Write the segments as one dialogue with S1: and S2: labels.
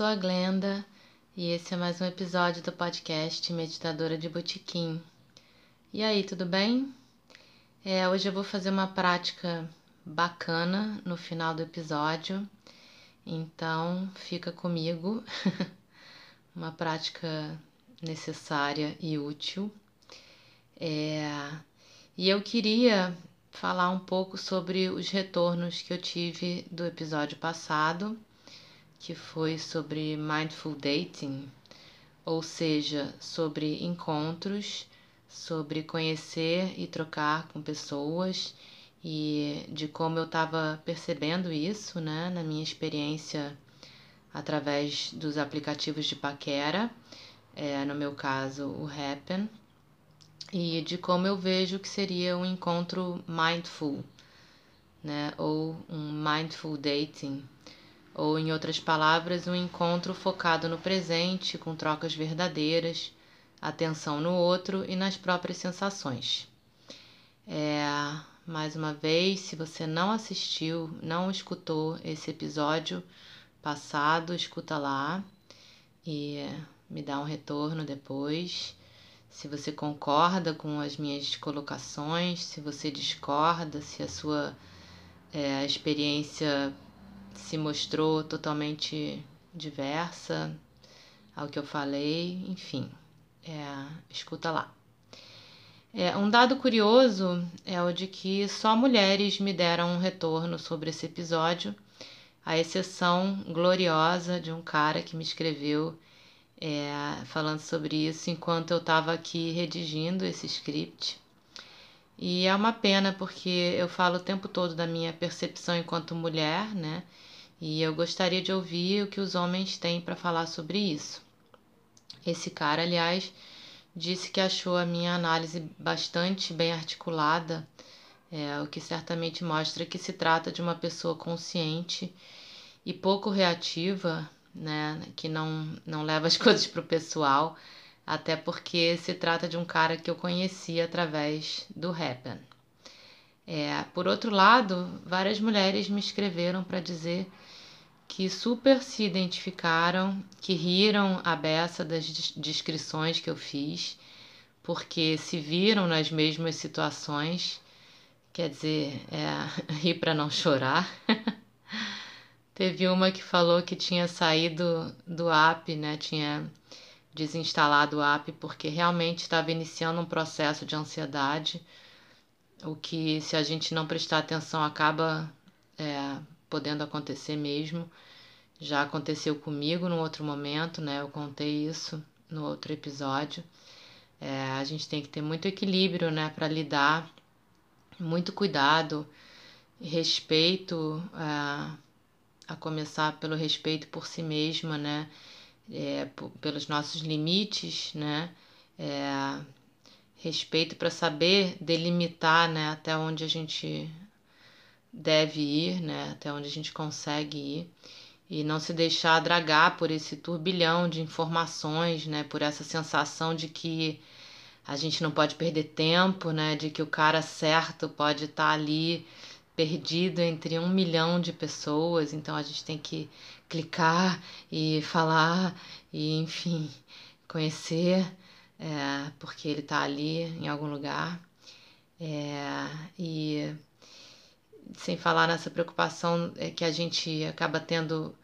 S1: sou a Glenda e esse é mais um episódio do podcast Meditadora de Botequim. E aí, tudo bem? É, hoje eu vou fazer uma prática bacana no final do episódio, então fica comigo. uma prática necessária e útil. É, e eu queria falar um pouco sobre os retornos que eu tive do episódio passado que foi sobre mindful dating, ou seja, sobre encontros, sobre conhecer e trocar com pessoas e de como eu estava percebendo isso, né, na minha experiência através dos aplicativos de paquera, é, no meu caso o Happen, e de como eu vejo que seria um encontro mindful, né, ou um mindful dating ou, em outras palavras, um encontro focado no presente, com trocas verdadeiras, atenção no outro e nas próprias sensações. É, mais uma vez, se você não assistiu, não escutou esse episódio passado, escuta lá e me dá um retorno depois. Se você concorda com as minhas colocações, se você discorda, se a sua é, experiência se mostrou totalmente diversa ao que eu falei, enfim, é, escuta lá. É, um dado curioso é o de que só mulheres me deram um retorno sobre esse episódio, a exceção gloriosa de um cara que me escreveu é, falando sobre isso enquanto eu estava aqui redigindo esse script. E é uma pena porque eu falo o tempo todo da minha percepção enquanto mulher, né? E eu gostaria de ouvir o que os homens têm para falar sobre isso. Esse cara, aliás, disse que achou a minha análise bastante bem articulada, é, o que certamente mostra que se trata de uma pessoa consciente e pouco reativa, né, que não, não leva as coisas para o pessoal, até porque se trata de um cara que eu conheci através do Happen. É, por outro lado, várias mulheres me escreveram para dizer que super se identificaram, que riram a beça das descrições que eu fiz, porque se viram nas mesmas situações, quer dizer, é, rir para não chorar. Teve uma que falou que tinha saído do app, né? Tinha desinstalado o app porque realmente estava iniciando um processo de ansiedade, o que, se a gente não prestar atenção, acaba é, podendo acontecer mesmo. Já aconteceu comigo num outro momento, né? Eu contei isso no outro episódio. É, a gente tem que ter muito equilíbrio, né, para lidar, muito cuidado, respeito, é, a começar pelo respeito por si mesma, né, é, pelos nossos limites, né, é, respeito para saber delimitar, né, até onde a gente deve ir, né, até onde a gente consegue ir. E não se deixar dragar por esse turbilhão de informações, né, por essa sensação de que a gente não pode perder tempo, né, de que o cara certo pode estar tá ali perdido entre um milhão de pessoas, então a gente tem que clicar e falar e enfim conhecer é, porque ele está ali em algum lugar é, e sem falar nessa preocupação é, que a gente acaba tendo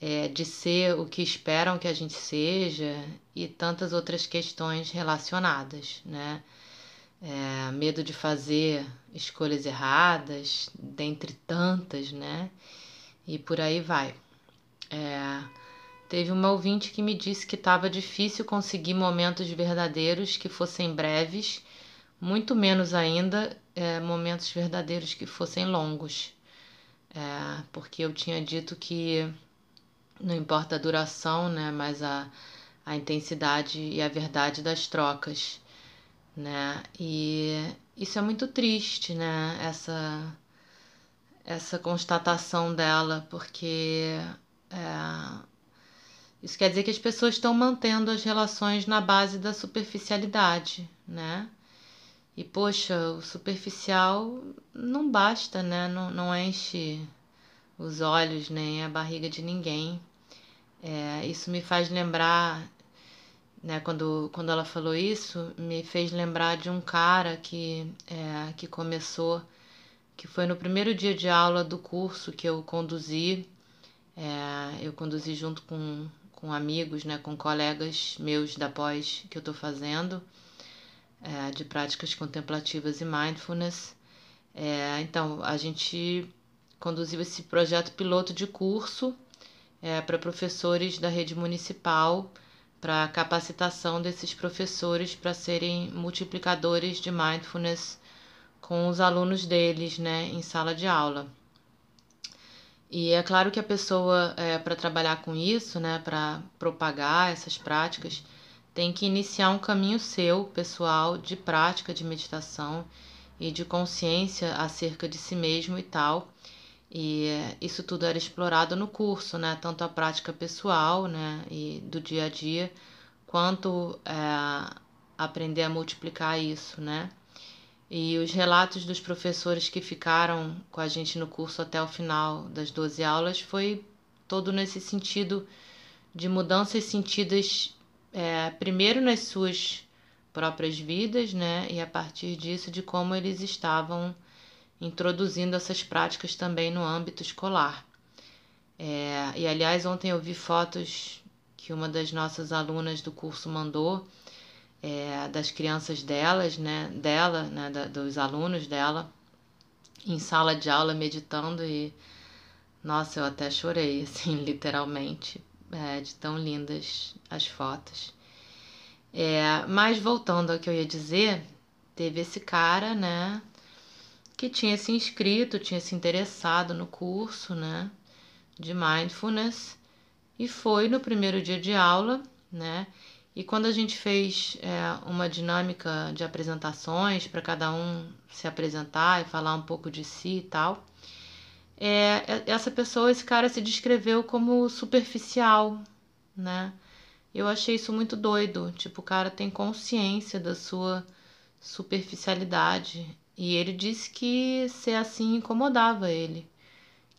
S1: é, de ser o que esperam que a gente seja e tantas outras questões relacionadas, né? É, medo de fazer escolhas erradas, dentre tantas, né? E por aí vai. É, Teve uma ouvinte que me disse que estava difícil conseguir momentos verdadeiros que fossem breves, muito menos ainda é, momentos verdadeiros que fossem longos. É, porque eu tinha dito que não importa a duração, né, mas a, a intensidade e a verdade das trocas, né? E isso é muito triste, né? Essa essa constatação dela, porque é, isso quer dizer que as pessoas estão mantendo as relações na base da superficialidade, né? E poxa, o superficial não basta, né? Não, não enche os olhos nem a barriga de ninguém. É, isso me faz lembrar, né? Quando, quando ela falou isso, me fez lembrar de um cara que, é, que começou, que foi no primeiro dia de aula do curso que eu conduzi. É, eu conduzi junto com com amigos, né, com colegas meus da pós que eu estou fazendo, é, de práticas contemplativas e mindfulness. É, então, a gente conduziu esse projeto piloto de curso é, para professores da rede municipal, para capacitação desses professores para serem multiplicadores de mindfulness com os alunos deles né, em sala de aula. E é claro que a pessoa, é, para trabalhar com isso, né, para propagar essas práticas, tem que iniciar um caminho seu, pessoal, de prática de meditação e de consciência acerca de si mesmo e tal. E é, isso tudo era explorado no curso, né, tanto a prática pessoal, né, e do dia a dia, quanto é, aprender a multiplicar isso, né. E os relatos dos professores que ficaram com a gente no curso até o final das 12 aulas foi todo nesse sentido de mudanças sentidas é, primeiro nas suas próprias vidas, né? E a partir disso de como eles estavam introduzindo essas práticas também no âmbito escolar. É, e aliás, ontem eu vi fotos que uma das nossas alunas do curso mandou é, das crianças delas, né, dela, né, da, dos alunos dela, em sala de aula meditando e nossa, eu até chorei, assim, literalmente, é, de tão lindas as fotos. É, mas voltando ao que eu ia dizer, teve esse cara, né, que tinha se inscrito, tinha se interessado no curso, né, de mindfulness e foi no primeiro dia de aula, né, e quando a gente fez é, uma dinâmica de apresentações para cada um se apresentar e falar um pouco de si e tal, é, é, essa pessoa, esse cara se descreveu como superficial, né? Eu achei isso muito doido. Tipo, o cara tem consciência da sua superficialidade. E ele disse que ser assim incomodava ele,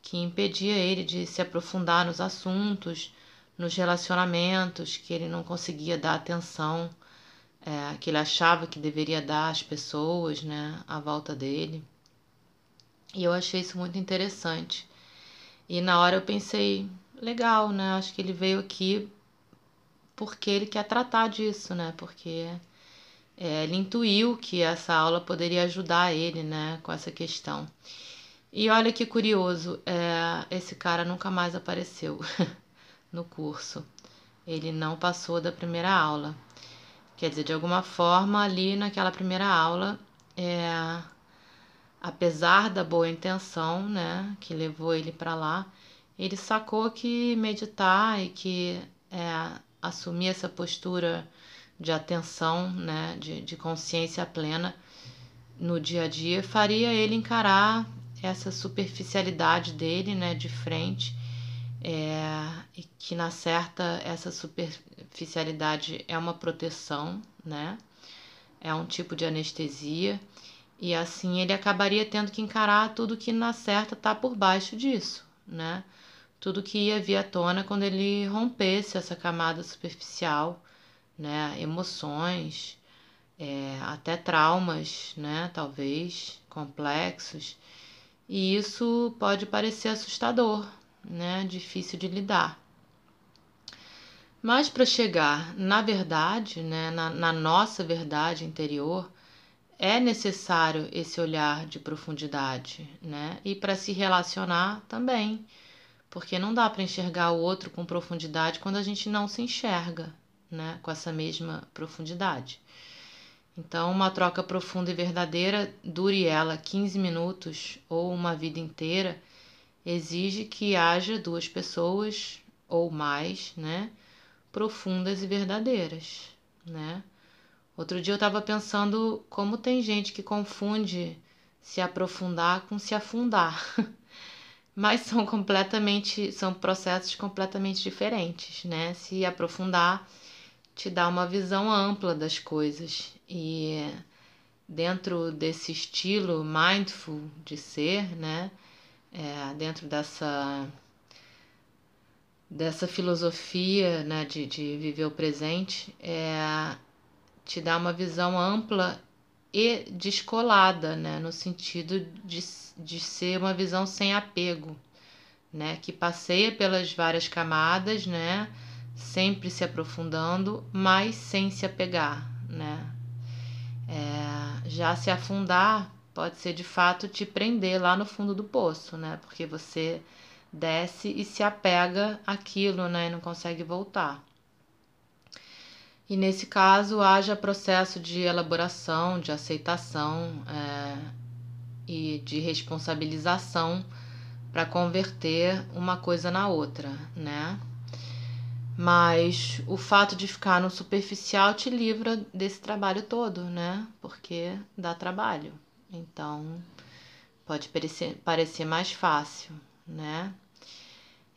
S1: que impedia ele de se aprofundar nos assuntos nos relacionamentos, que ele não conseguia dar atenção é, que ele achava que deveria dar às pessoas, né, à volta dele. E eu achei isso muito interessante. E na hora eu pensei, legal, né? Acho que ele veio aqui porque ele quer tratar disso, né? Porque é, ele intuiu que essa aula poderia ajudar ele, né, com essa questão. E olha que curioso, é, esse cara nunca mais apareceu. no curso. Ele não passou da primeira aula. Quer dizer, de alguma forma, ali naquela primeira aula, é, apesar da boa intenção, né, que levou ele para lá, ele sacou que meditar e que é, assumir essa postura de atenção, né, de, de consciência plena no dia a dia, faria ele encarar essa superficialidade dele, né, de frente é, e que na certa essa superficialidade é uma proteção, né? É um tipo de anestesia e assim ele acabaria tendo que encarar tudo que na certa está por baixo disso, né? Tudo que ia vir à tona quando ele rompesse essa camada superficial, né? Emoções, é, até traumas, né? Talvez complexos. E isso pode parecer assustador, né? Difícil de lidar. Mas para chegar na verdade, né, na, na nossa verdade interior, é necessário esse olhar de profundidade, né? E para se relacionar também, porque não dá para enxergar o outro com profundidade quando a gente não se enxerga, né, com essa mesma profundidade. Então, uma troca profunda e verdadeira, dure ela 15 minutos ou uma vida inteira, exige que haja duas pessoas ou mais, né, profundas e verdadeiras, né? Outro dia eu estava pensando como tem gente que confunde se aprofundar com se afundar. Mas são completamente, são processos completamente diferentes, né? Se aprofundar te dá uma visão ampla das coisas e dentro desse estilo mindful de ser, né? É, dentro dessa dessa filosofia né, de, de viver o presente, é, te dá uma visão ampla e descolada, né, no sentido de, de ser uma visão sem apego, né, que passeia pelas várias camadas, né, sempre se aprofundando, mas sem se apegar, né. É, já se afundar pode ser de fato te prender lá no fundo do poço, né, porque você desce e se apega àquilo, né, e não consegue voltar. E nesse caso, haja processo de elaboração, de aceitação é, e de responsabilização para converter uma coisa na outra, né? Mas o fato de ficar no superficial te livra desse trabalho todo, né? Porque dá trabalho. Então, pode parecer, parecer mais fácil, né?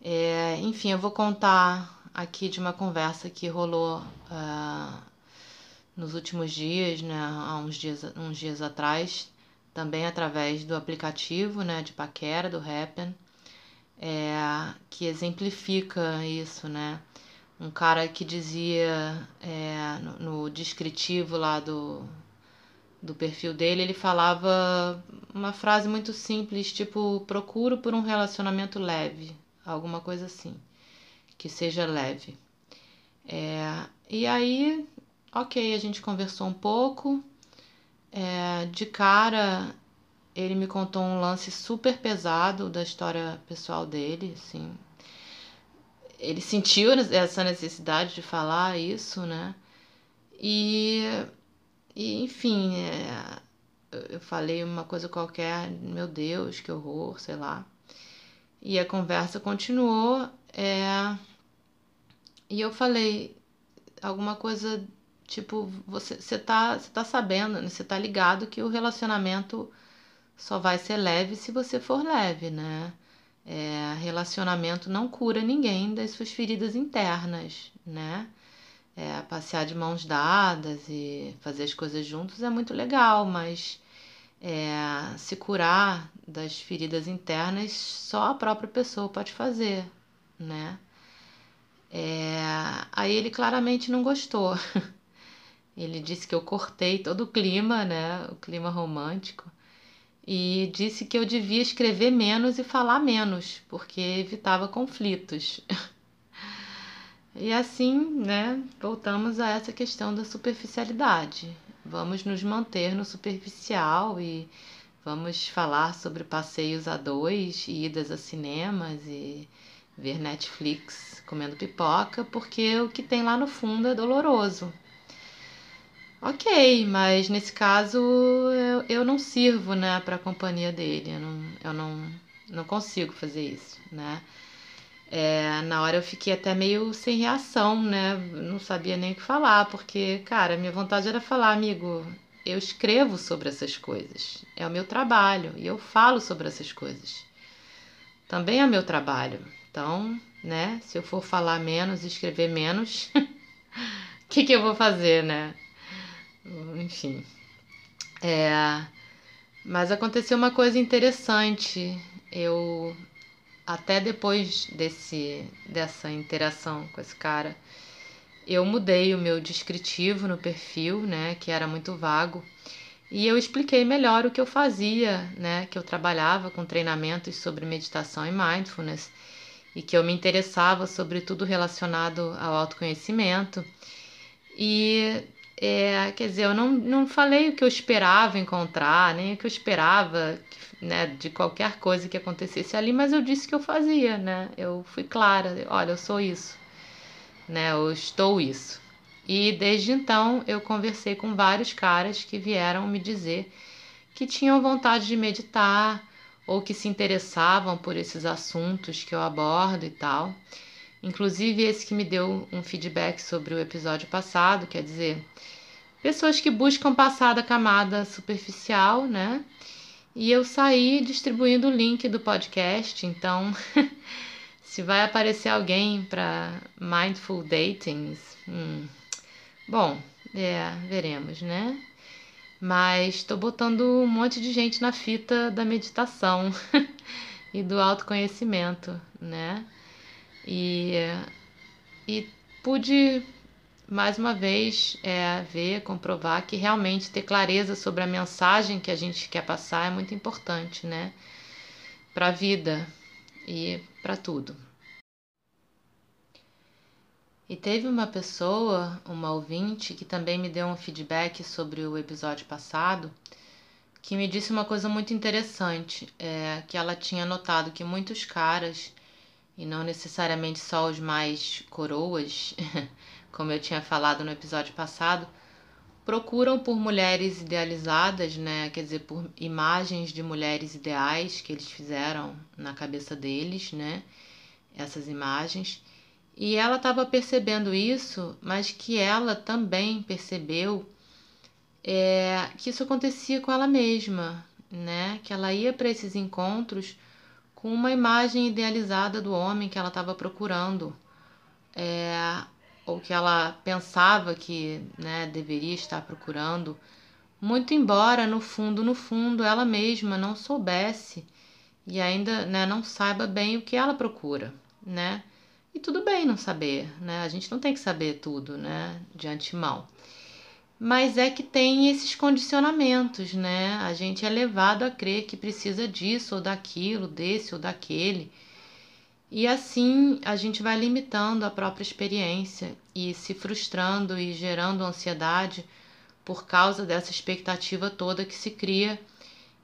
S1: É, enfim, eu vou contar aqui de uma conversa que rolou uh, nos últimos dias, né, há uns dias, uns dias atrás, também através do aplicativo né, de paquera, do Happen, é, que exemplifica isso, né? Um cara que dizia é, no, no descritivo lá do, do perfil dele, ele falava uma frase muito simples, tipo, procuro por um relacionamento leve, alguma coisa assim, que seja leve. É, e aí, ok, a gente conversou um pouco. É, de cara, ele me contou um lance super pesado da história pessoal dele, assim. Ele sentiu essa necessidade de falar isso, né? E, e enfim, é, eu falei uma coisa qualquer, meu Deus, que horror, sei lá. E a conversa continuou. É... E eu falei alguma coisa tipo, você, você, tá, você tá sabendo, né? você tá ligado que o relacionamento só vai ser leve se você for leve, né? É, relacionamento não cura ninguém das suas feridas internas, né? É, passear de mãos dadas e fazer as coisas juntos é muito legal, mas é, se curar das feridas internas só a própria pessoa pode fazer, né? É, aí ele claramente não gostou. Ele disse que eu cortei todo o clima, né? O clima romântico. E disse que eu devia escrever menos e falar menos, porque evitava conflitos. E assim, né, voltamos a essa questão da superficialidade. Vamos nos manter no superficial e vamos falar sobre passeios a dois, e idas a cinemas e ver Netflix comendo pipoca, porque o que tem lá no fundo é doloroso. Ok, mas nesse caso eu, eu não sirvo, né, para a companhia dele. Eu não, eu não, não consigo fazer isso, né? É, na hora eu fiquei até meio sem reação, né? Não sabia nem o que falar, porque, cara, minha vontade era falar, amigo, eu escrevo sobre essas coisas. É o meu trabalho e eu falo sobre essas coisas. Também é meu trabalho. Então, né, se eu for falar menos e escrever menos, o que, que eu vou fazer, né? Enfim. É, mas aconteceu uma coisa interessante. Eu até depois desse, dessa interação com esse cara, eu mudei o meu descritivo no perfil, né, que era muito vago, e eu expliquei melhor o que eu fazia, né, que eu trabalhava com treinamentos sobre meditação e mindfulness e que eu me interessava sobre tudo relacionado ao autoconhecimento. E é, quer dizer, eu não, não falei o que eu esperava encontrar, nem o que eu esperava né, de qualquer coisa que acontecesse ali, mas eu disse que eu fazia, né? Eu fui clara, olha, eu sou isso, né? Eu estou isso. E desde então eu conversei com vários caras que vieram me dizer que tinham vontade de meditar ou que se interessavam por esses assuntos que eu abordo e tal. Inclusive esse que me deu um feedback sobre o episódio passado, quer dizer, pessoas que buscam passar da camada superficial, né? E eu saí distribuindo o link do podcast, então se vai aparecer alguém para Mindful Datings, hum, bom, é, veremos, né? Mas estou botando um monte de gente na fita da meditação e do autoconhecimento, né? E, e pude mais uma vez é, ver, comprovar que realmente ter clareza sobre a mensagem que a gente quer passar é muito importante, né? Para a vida e para tudo. E teve uma pessoa, uma ouvinte, que também me deu um feedback sobre o episódio passado, que me disse uma coisa muito interessante, é, que ela tinha notado que muitos caras, e não necessariamente só os mais coroas, como eu tinha falado no episódio passado, procuram por mulheres idealizadas, né? Quer dizer, por imagens de mulheres ideais que eles fizeram na cabeça deles, né? Essas imagens e ela estava percebendo isso, mas que ela também percebeu é, que isso acontecia com ela mesma, né? Que ela ia para esses encontros com uma imagem idealizada do homem que ela estava procurando, é, ou que ela pensava que né, deveria estar procurando, muito embora no fundo, no fundo, ela mesma não soubesse e ainda né, não saiba bem o que ela procura, né? E tudo bem não saber, né? A gente não tem que saber tudo, né? De antemão. Mas é que tem esses condicionamentos, né? A gente é levado a crer que precisa disso ou daquilo, desse ou daquele. E assim a gente vai limitando a própria experiência e se frustrando e gerando ansiedade por causa dessa expectativa toda que se cria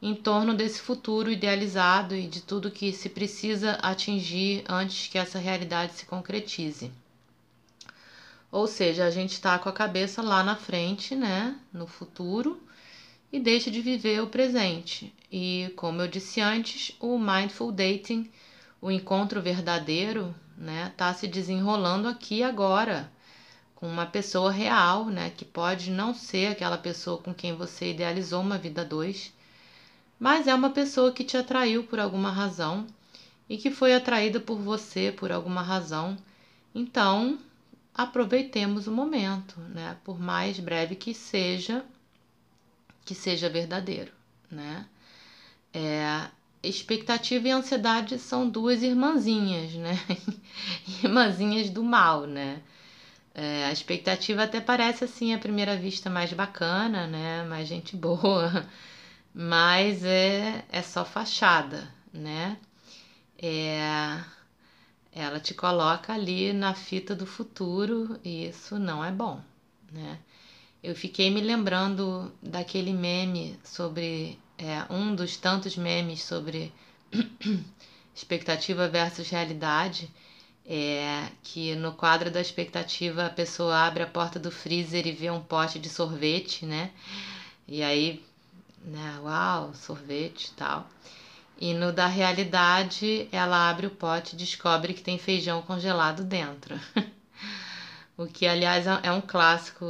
S1: em torno desse futuro idealizado e de tudo que se precisa atingir antes que essa realidade se concretize. Ou seja, a gente está com a cabeça lá na frente, né, no futuro, e deixa de viver o presente. E como eu disse antes, o mindful dating, o encontro verdadeiro, né, está se desenrolando aqui agora com uma pessoa real, né, que pode não ser aquela pessoa com quem você idealizou uma vida dois, mas é uma pessoa que te atraiu por alguma razão e que foi atraída por você por alguma razão. Então, aproveitemos o momento, né? Por mais breve que seja, que seja verdadeiro, né? É, expectativa e ansiedade são duas irmãzinhas, né? irmãzinhas do mal, né? É, a expectativa até parece assim à primeira vista mais bacana, né? Mais gente boa, mas é, é só fachada, né? É, ela te coloca ali na fita do futuro e isso não é bom, né? Eu fiquei me lembrando daquele meme sobre é, um dos tantos memes sobre expectativa versus realidade, é, que no quadro da expectativa a pessoa abre a porta do freezer e vê um pote de sorvete, né? E aí né? Uau, sorvete e tal. E no da realidade, ela abre o pote e descobre que tem feijão congelado dentro. o que, aliás, é um clássico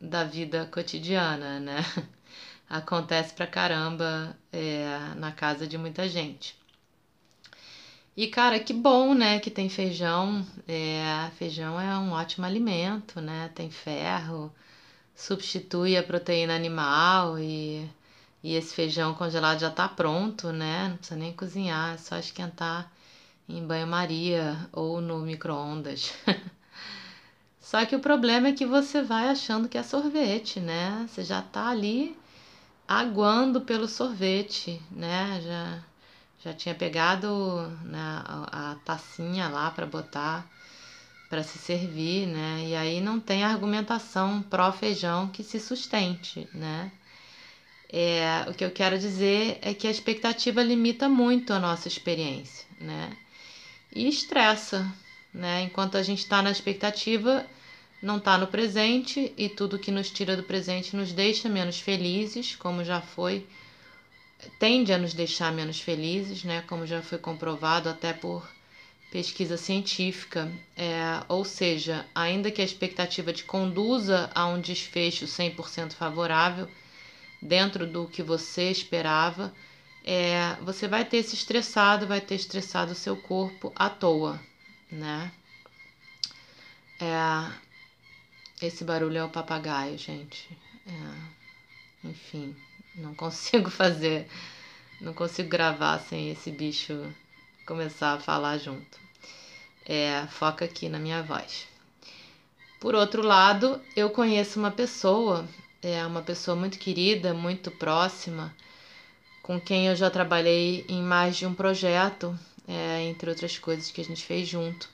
S1: da vida cotidiana, né? Acontece pra caramba é, na casa de muita gente. E, cara, que bom, né, que tem feijão. É, feijão é um ótimo alimento, né? Tem ferro, substitui a proteína animal e e esse feijão congelado já tá pronto, né? Não precisa nem cozinhar, é só esquentar em banho-maria ou no micro-ondas. só que o problema é que você vai achando que é sorvete, né? Você já tá ali aguando pelo sorvete, né? Já, já tinha pegado né, a, a tacinha lá para botar para se servir, né? E aí não tem argumentação pró-feijão que se sustente, né? É, o que eu quero dizer é que a expectativa limita muito a nossa experiência, né? E estressa, né? Enquanto a gente está na expectativa, não está no presente e tudo que nos tira do presente nos deixa menos felizes, como já foi, tende a nos deixar menos felizes, né? Como já foi comprovado até por pesquisa científica, é, ou seja, ainda que a expectativa te conduza a um desfecho 100% favorável, dentro do que você esperava, é, você vai ter se estressado, vai ter estressado o seu corpo à toa, né? É, esse barulho é o papagaio, gente. É, enfim, não consigo fazer, não consigo gravar sem esse bicho começar a falar junto. É, foca aqui na minha voz. Por outro lado, eu conheço uma pessoa, é uma pessoa muito querida, muito próxima, com quem eu já trabalhei em mais de um projeto, é, entre outras coisas que a gente fez junto.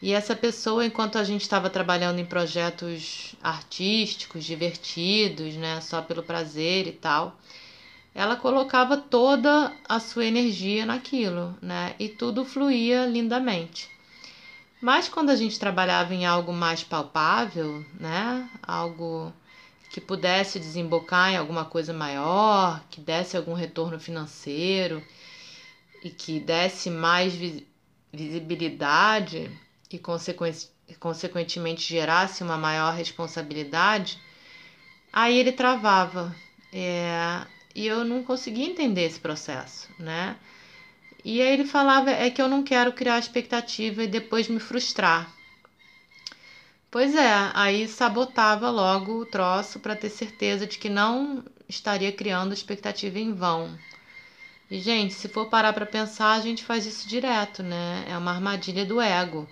S1: E essa pessoa, enquanto a gente estava trabalhando em projetos artísticos, divertidos, né, só pelo prazer e tal, ela colocava toda a sua energia naquilo, né? E tudo fluía lindamente. Mas quando a gente trabalhava em algo mais palpável, né? Algo que pudesse desembocar em alguma coisa maior, que desse algum retorno financeiro e que desse mais visibilidade e consequentemente gerasse uma maior responsabilidade, aí ele travava. É, e eu não conseguia entender esse processo, né? E aí ele falava é que eu não quero criar expectativa e depois me frustrar. Pois é, aí sabotava logo o troço para ter certeza de que não estaria criando expectativa em vão. E gente, se for parar para pensar, a gente faz isso direto, né? É uma armadilha do ego.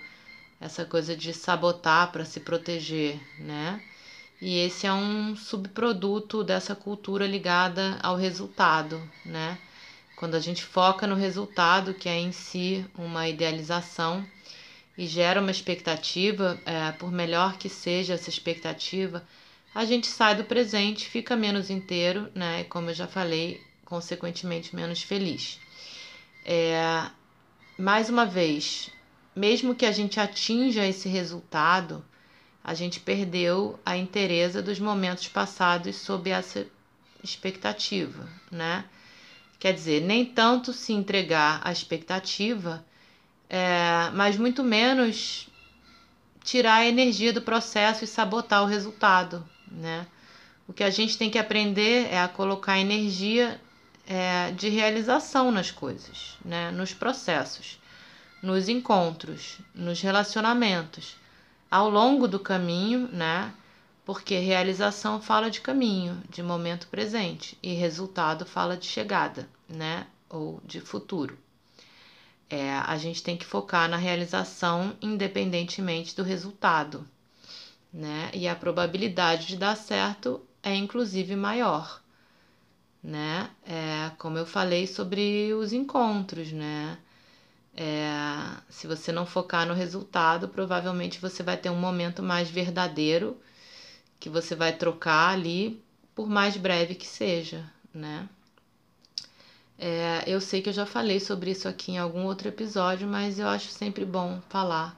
S1: Essa coisa de sabotar para se proteger, né? E esse é um subproduto dessa cultura ligada ao resultado, né? Quando a gente foca no resultado, que é em si uma idealização, e gera uma expectativa, é, por melhor que seja essa expectativa, a gente sai do presente, fica menos inteiro, né? E como eu já falei, consequentemente menos feliz. É, mais uma vez, mesmo que a gente atinja esse resultado, a gente perdeu a inteireza dos momentos passados sob essa expectativa, né? Quer dizer, nem tanto se entregar à expectativa, é, mas muito menos tirar a energia do processo e sabotar o resultado, né? O que a gente tem que aprender é a colocar energia é, de realização nas coisas, né? Nos processos, nos encontros, nos relacionamentos ao longo do caminho, né? Porque realização fala de caminho, de momento presente, e resultado fala de chegada, né? Ou de futuro. É, a gente tem que focar na realização independentemente do resultado, né? E a probabilidade de dar certo é inclusive maior, né? É, como eu falei sobre os encontros, né? É, se você não focar no resultado, provavelmente você vai ter um momento mais verdadeiro que você vai trocar ali, por mais breve que seja, né? É, eu sei que eu já falei sobre isso aqui em algum outro episódio, mas eu acho sempre bom falar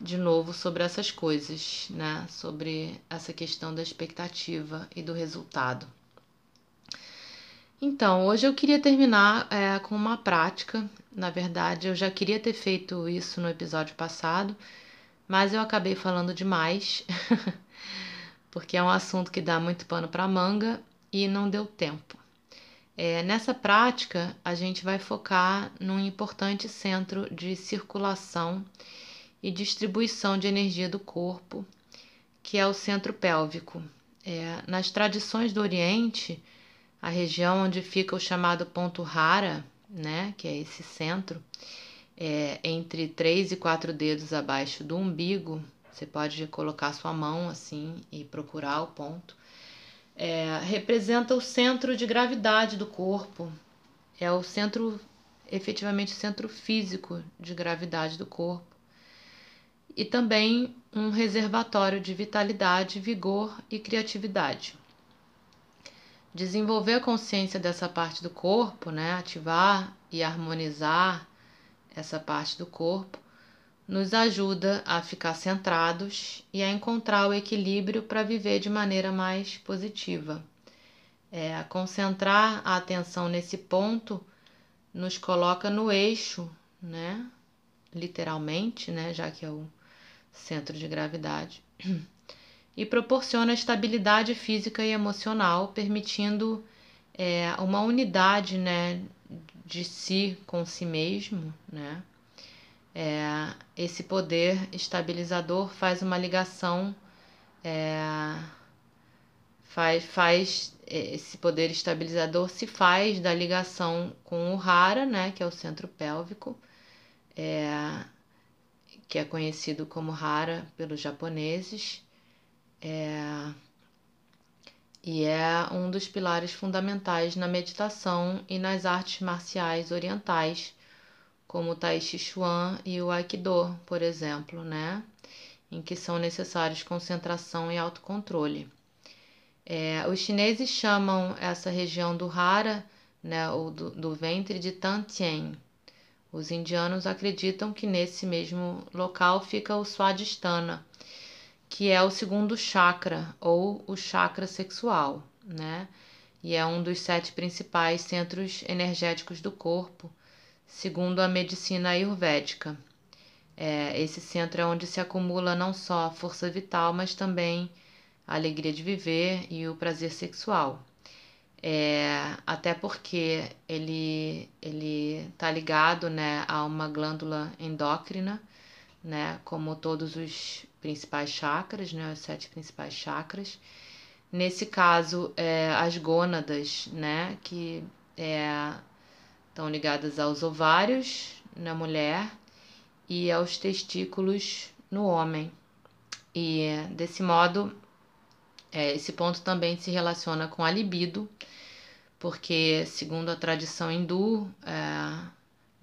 S1: de novo sobre essas coisas, né? Sobre essa questão da expectativa e do resultado. Então, hoje eu queria terminar é, com uma prática. Na verdade, eu já queria ter feito isso no episódio passado, mas eu acabei falando demais, porque é um assunto que dá muito pano para manga e não deu tempo. É, nessa prática, a gente vai focar num importante centro de circulação e distribuição de energia do corpo, que é o centro pélvico. É, nas tradições do Oriente, a região onde fica o chamado ponto rara, né, que é esse centro, é, entre três e quatro dedos abaixo do umbigo, você pode colocar sua mão assim e procurar o ponto. É, representa o centro de gravidade do corpo, é o centro, efetivamente, centro físico de gravidade do corpo. e também um reservatório de vitalidade, vigor e criatividade. Desenvolver a consciência dessa parte do corpo, né, ativar e harmonizar essa parte do corpo, nos ajuda a ficar centrados e a encontrar o equilíbrio para viver de maneira mais positiva. É, concentrar a atenção nesse ponto nos coloca no eixo, né? Literalmente, né? Já que é o centro de gravidade. E proporciona estabilidade física e emocional, permitindo é, uma unidade, né? De si com si mesmo, né? É, esse poder estabilizador faz uma ligação, é, faz, faz esse poder estabilizador se faz da ligação com o hara, né, que é o centro pélvico, é, que é conhecido como hara pelos japoneses, é, e é um dos pilares fundamentais na meditação e nas artes marciais orientais como o Tai Chi Chuan e o Aikido, por exemplo, né? Em que são necessários concentração e autocontrole. É, os chineses chamam essa região do Hara, né, ou do, do ventre, de Tantien. Os indianos acreditam que nesse mesmo local fica o Swadhisthana, que é o segundo chakra, ou o chakra sexual, né? E é um dos sete principais centros energéticos do corpo segundo a medicina ayurvédica. É, esse centro é onde se acumula não só a força vital, mas também a alegria de viver e o prazer sexual. É, até porque ele ele está ligado né, a uma glândula endócrina, né, como todos os principais chakras, né, os sete principais chakras. Nesse caso, é, as gônadas, né, que é estão ligadas aos ovários na mulher e aos testículos no homem. E desse modo, é, esse ponto também se relaciona com a libido, porque, segundo a tradição hindu, é,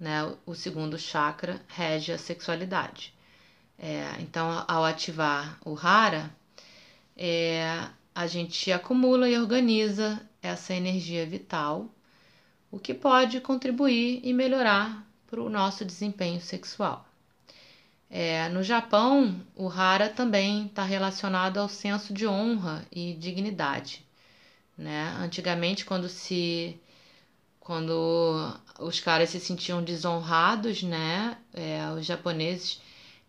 S1: né, o segundo chakra rege a sexualidade. É, então, ao ativar o rara, é, a gente acumula e organiza essa energia vital o que pode contribuir e melhorar para o nosso desempenho sexual. É, no Japão, o hara também está relacionado ao senso de honra e dignidade. Né? Antigamente, quando se quando os caras se sentiam desonrados, né, é, os japoneses,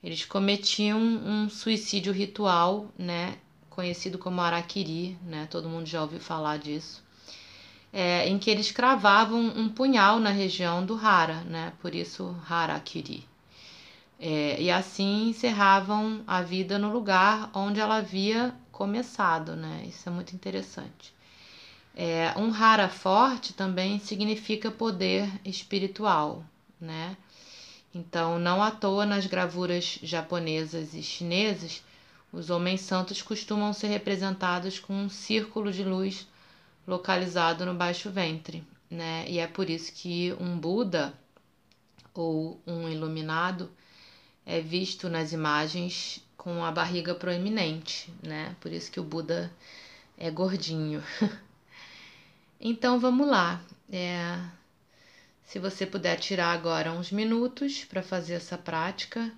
S1: eles cometiam um suicídio ritual, né, conhecido como arakiri, né, todo mundo já ouviu falar disso é, em que eles cravavam um punhal na região do Hara, né? por isso Harakiri. É, e assim encerravam a vida no lugar onde ela havia começado, né? Isso é muito interessante. É, um Hara forte também significa poder espiritual, né? Então, não à toa nas gravuras japonesas e chinesas, os homens santos costumam ser representados com um círculo de luz localizado no baixo ventre, né? E é por isso que um Buda ou um iluminado é visto nas imagens com a barriga proeminente, né? Por isso que o Buda é gordinho. então vamos lá. É, se você puder tirar agora uns minutos para fazer essa prática,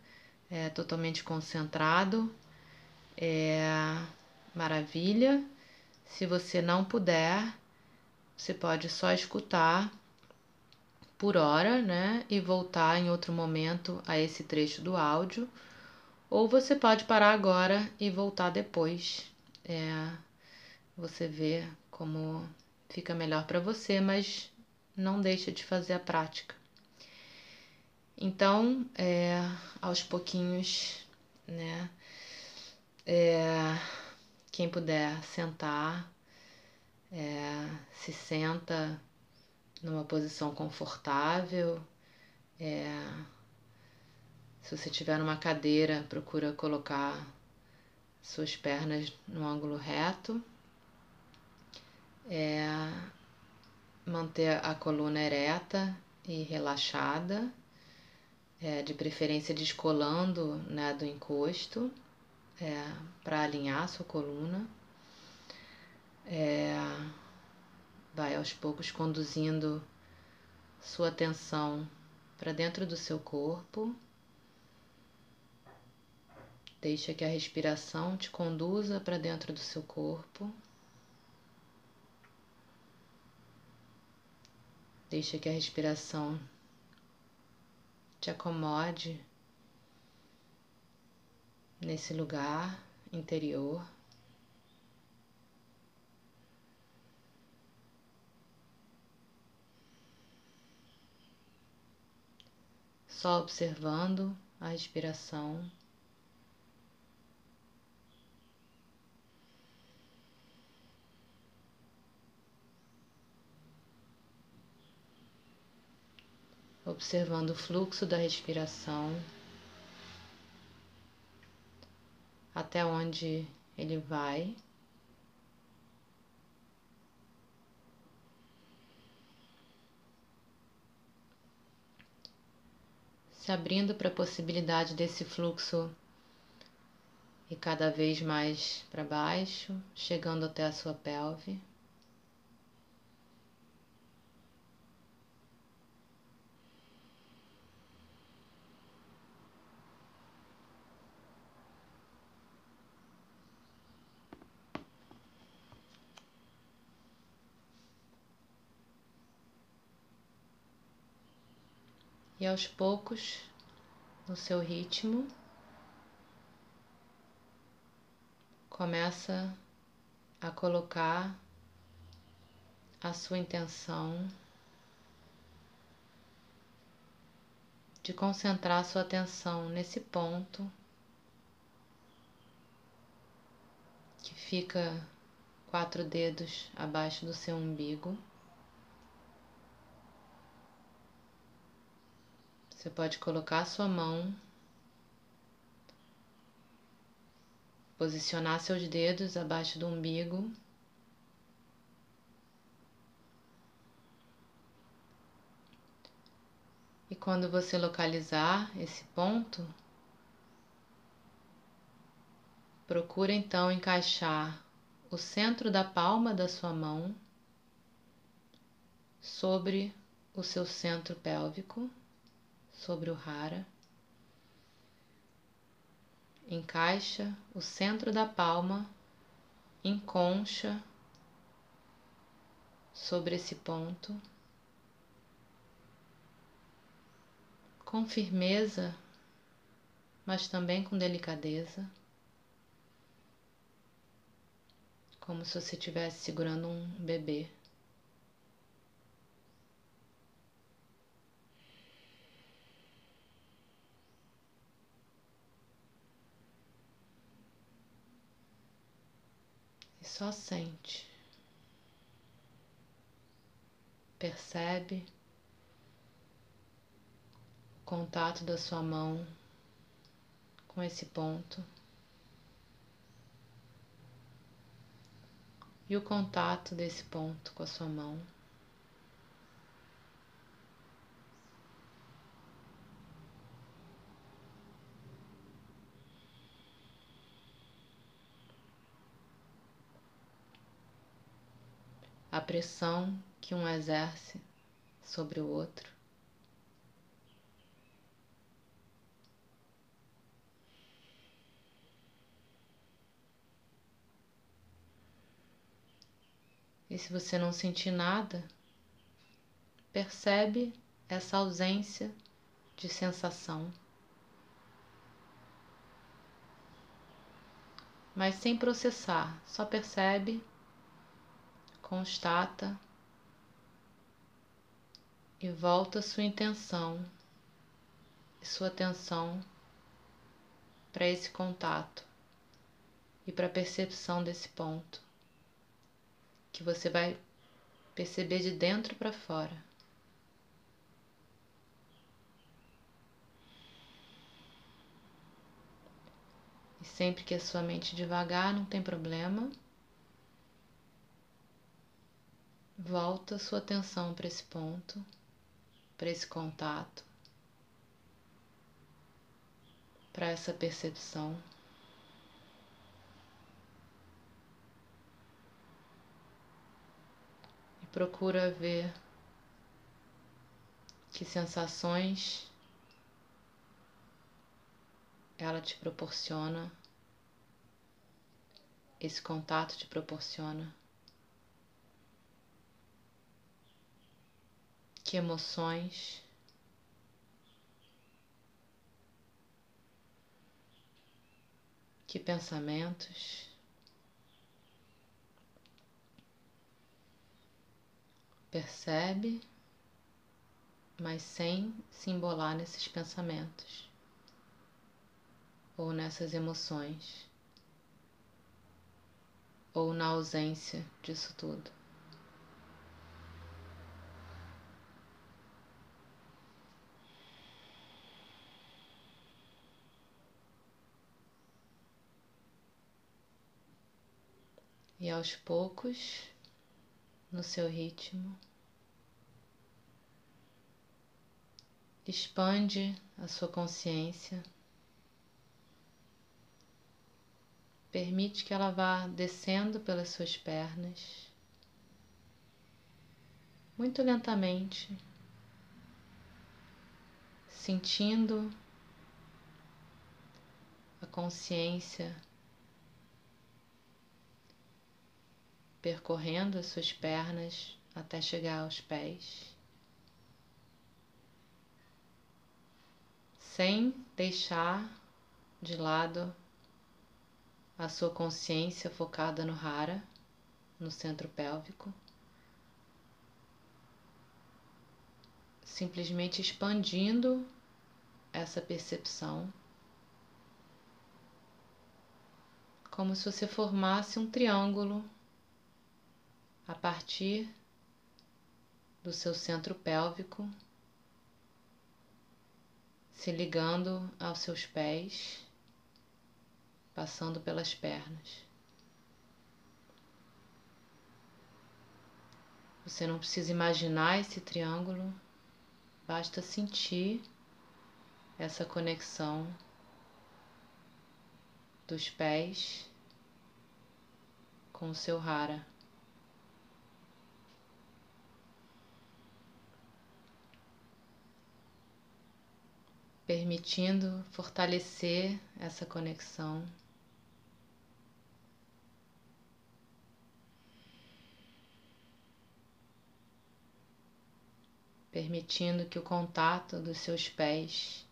S1: é, totalmente concentrado, é maravilha. Se você não puder, você pode só escutar por hora, né? E voltar em outro momento a esse trecho do áudio. Ou você pode parar agora e voltar depois. É, você vê como fica melhor para você, mas não deixa de fazer a prática. Então, é, aos pouquinhos, né? É, quem puder sentar, é, se senta numa posição confortável. É, se você tiver numa cadeira, procura colocar suas pernas no ângulo reto. É, manter a coluna ereta e relaxada. é, de preferência descolando né, do encosto, é, para alinhar a sua coluna. É, vai aos poucos conduzindo sua atenção para dentro do seu corpo. Deixa que a respiração te conduza para dentro do seu corpo. Deixa que a respiração te acomode nesse lugar interior. Só observando a respiração. observando o fluxo da respiração, até onde ele vai. Se abrindo para a possibilidade desse fluxo e cada vez mais para baixo, chegando até a sua pelve. E aos poucos, no seu ritmo, começa a colocar a sua intenção de concentrar sua atenção nesse ponto que fica quatro dedos abaixo do seu umbigo. Você pode colocar a sua mão, posicionar seus dedos abaixo do umbigo. E quando você localizar esse ponto, procura então encaixar o centro da palma da sua mão sobre o seu centro pélvico sobre o rara. Encaixa o centro da palma em concha sobre esse ponto. Com firmeza, mas também com delicadeza. Como se você estivesse segurando um bebê. Só sente. Percebe o contato da sua mão com esse ponto. E o contato desse ponto com a sua mão. A pressão que um exerce sobre o outro. E se você não sentir nada, percebe essa ausência de sensação. Mas sem processar, só percebe constata e volta sua intenção e sua atenção para esse contato e para a percepção desse ponto que você vai perceber de dentro para fora. E sempre que a sua mente devagar, não tem problema. Volta sua atenção para esse ponto, para esse contato. para essa percepção. E procura ver que sensações ela te proporciona, esse contato te proporciona. Que emoções que pensamentos, percebe, mas sem se embolar nesses pensamentos ou nessas emoções ou na ausência disso tudo. E aos poucos, no seu ritmo, expande a sua consciência, permite que ela vá descendo pelas suas pernas, muito lentamente, sentindo a consciência percorrendo as suas pernas até chegar aos pés, sem deixar de lado a sua consciência focada no Hara, no centro pélvico, simplesmente expandindo essa percepção. Como se você formasse um triângulo a partir do seu centro pélvico, se ligando aos seus pés, passando pelas pernas. Você não precisa imaginar esse triângulo, basta sentir essa conexão dos pés com o seu rara. Permitindo fortalecer essa conexão. Permitindo que o contato dos seus pés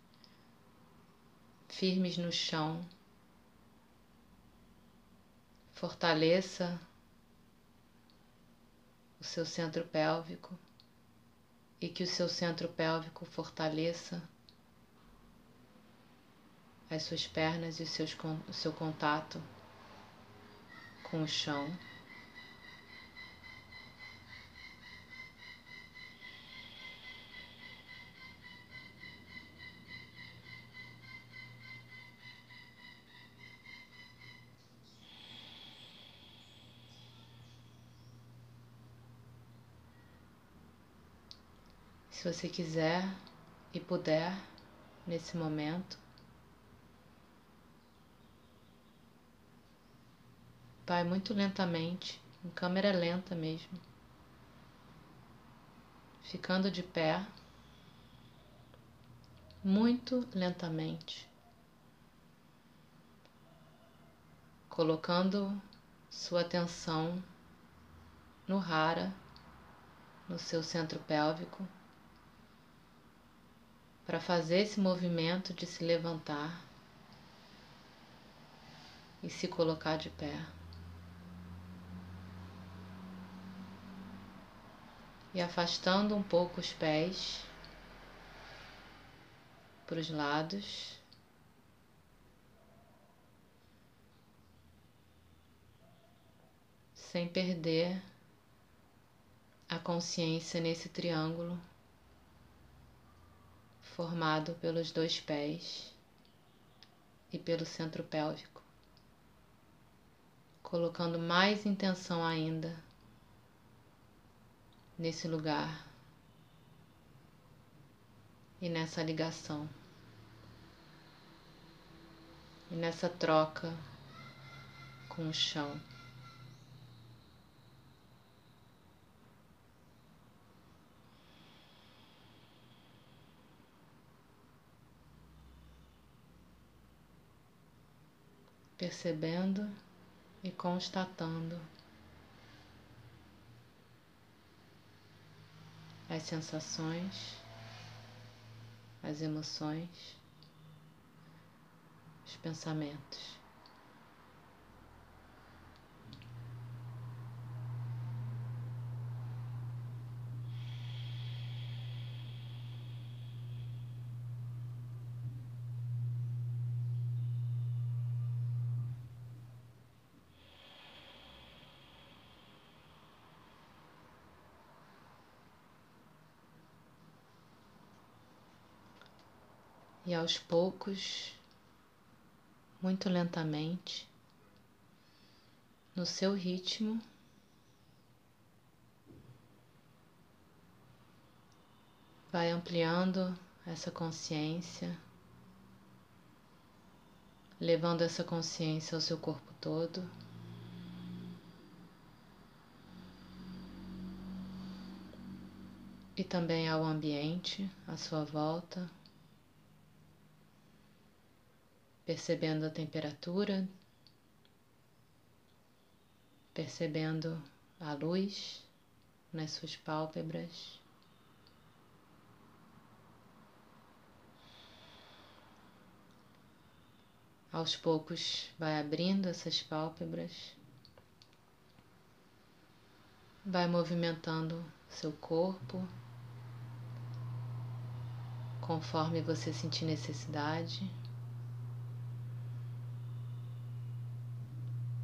S1: firmes no chão fortaleça o seu centro pélvico e que o seu centro pélvico fortaleça as suas pernas e seus, o seu contato com o chão. Se você quiser e puder, nesse momento, Vai muito lentamente, em câmera lenta mesmo. Ficando de pé, muito lentamente. Colocando sua atenção no rara, no seu centro pélvico, para fazer esse movimento de se levantar e se colocar de pé. E afastando um pouco os pés para os lados. Sem perder a consciência nesse triângulo formado pelos dois pés e pelo centro pélvico, colocando mais intenção ainda nesse lugar e nessa ligação. e nessa troca com o chão. Percebendo e constatando as sensações, as emoções, os pensamentos. E aos poucos, muito lentamente, no seu ritmo, vai ampliando essa consciência, levando essa consciência ao seu corpo todo. E também ao ambiente à sua volta. Percebendo a temperatura, percebendo a luz nas suas pálpebras. Aos poucos vai abrindo essas pálpebras, vai movimentando seu corpo conforme você sentir necessidade.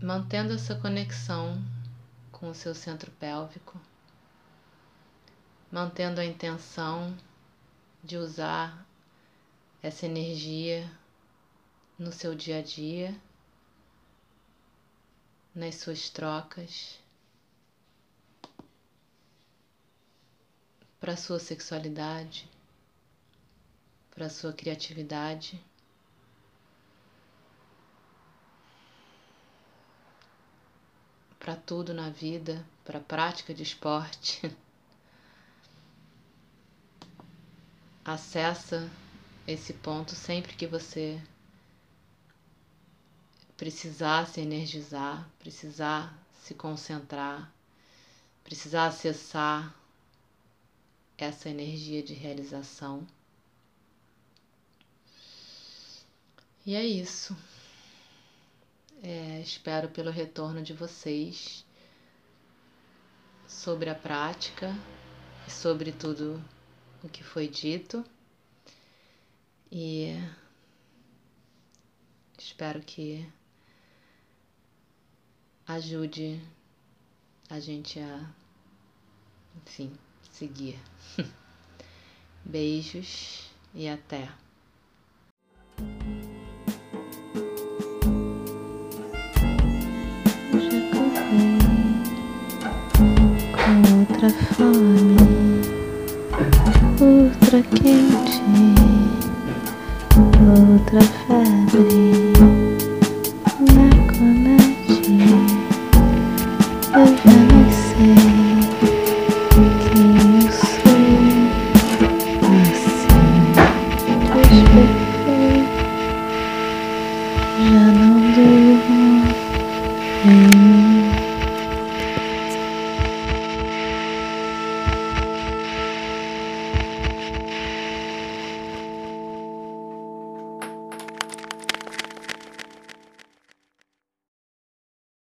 S1: Mantendo essa conexão com o seu centro pélvico, mantendo a intenção de usar essa energia no seu dia a dia, nas suas trocas, para sua sexualidade, para sua criatividade. Para tudo na vida, para a prática de esporte. Acessa esse ponto sempre que você precisar se energizar, precisar se concentrar, precisar acessar essa energia de realização. E é isso. É, espero pelo retorno de vocês sobre a prática e sobre tudo o que foi dito. E espero que ajude a gente a, enfim, seguir. Beijos e até.
S2: Outra fome, outra quente, outra febre.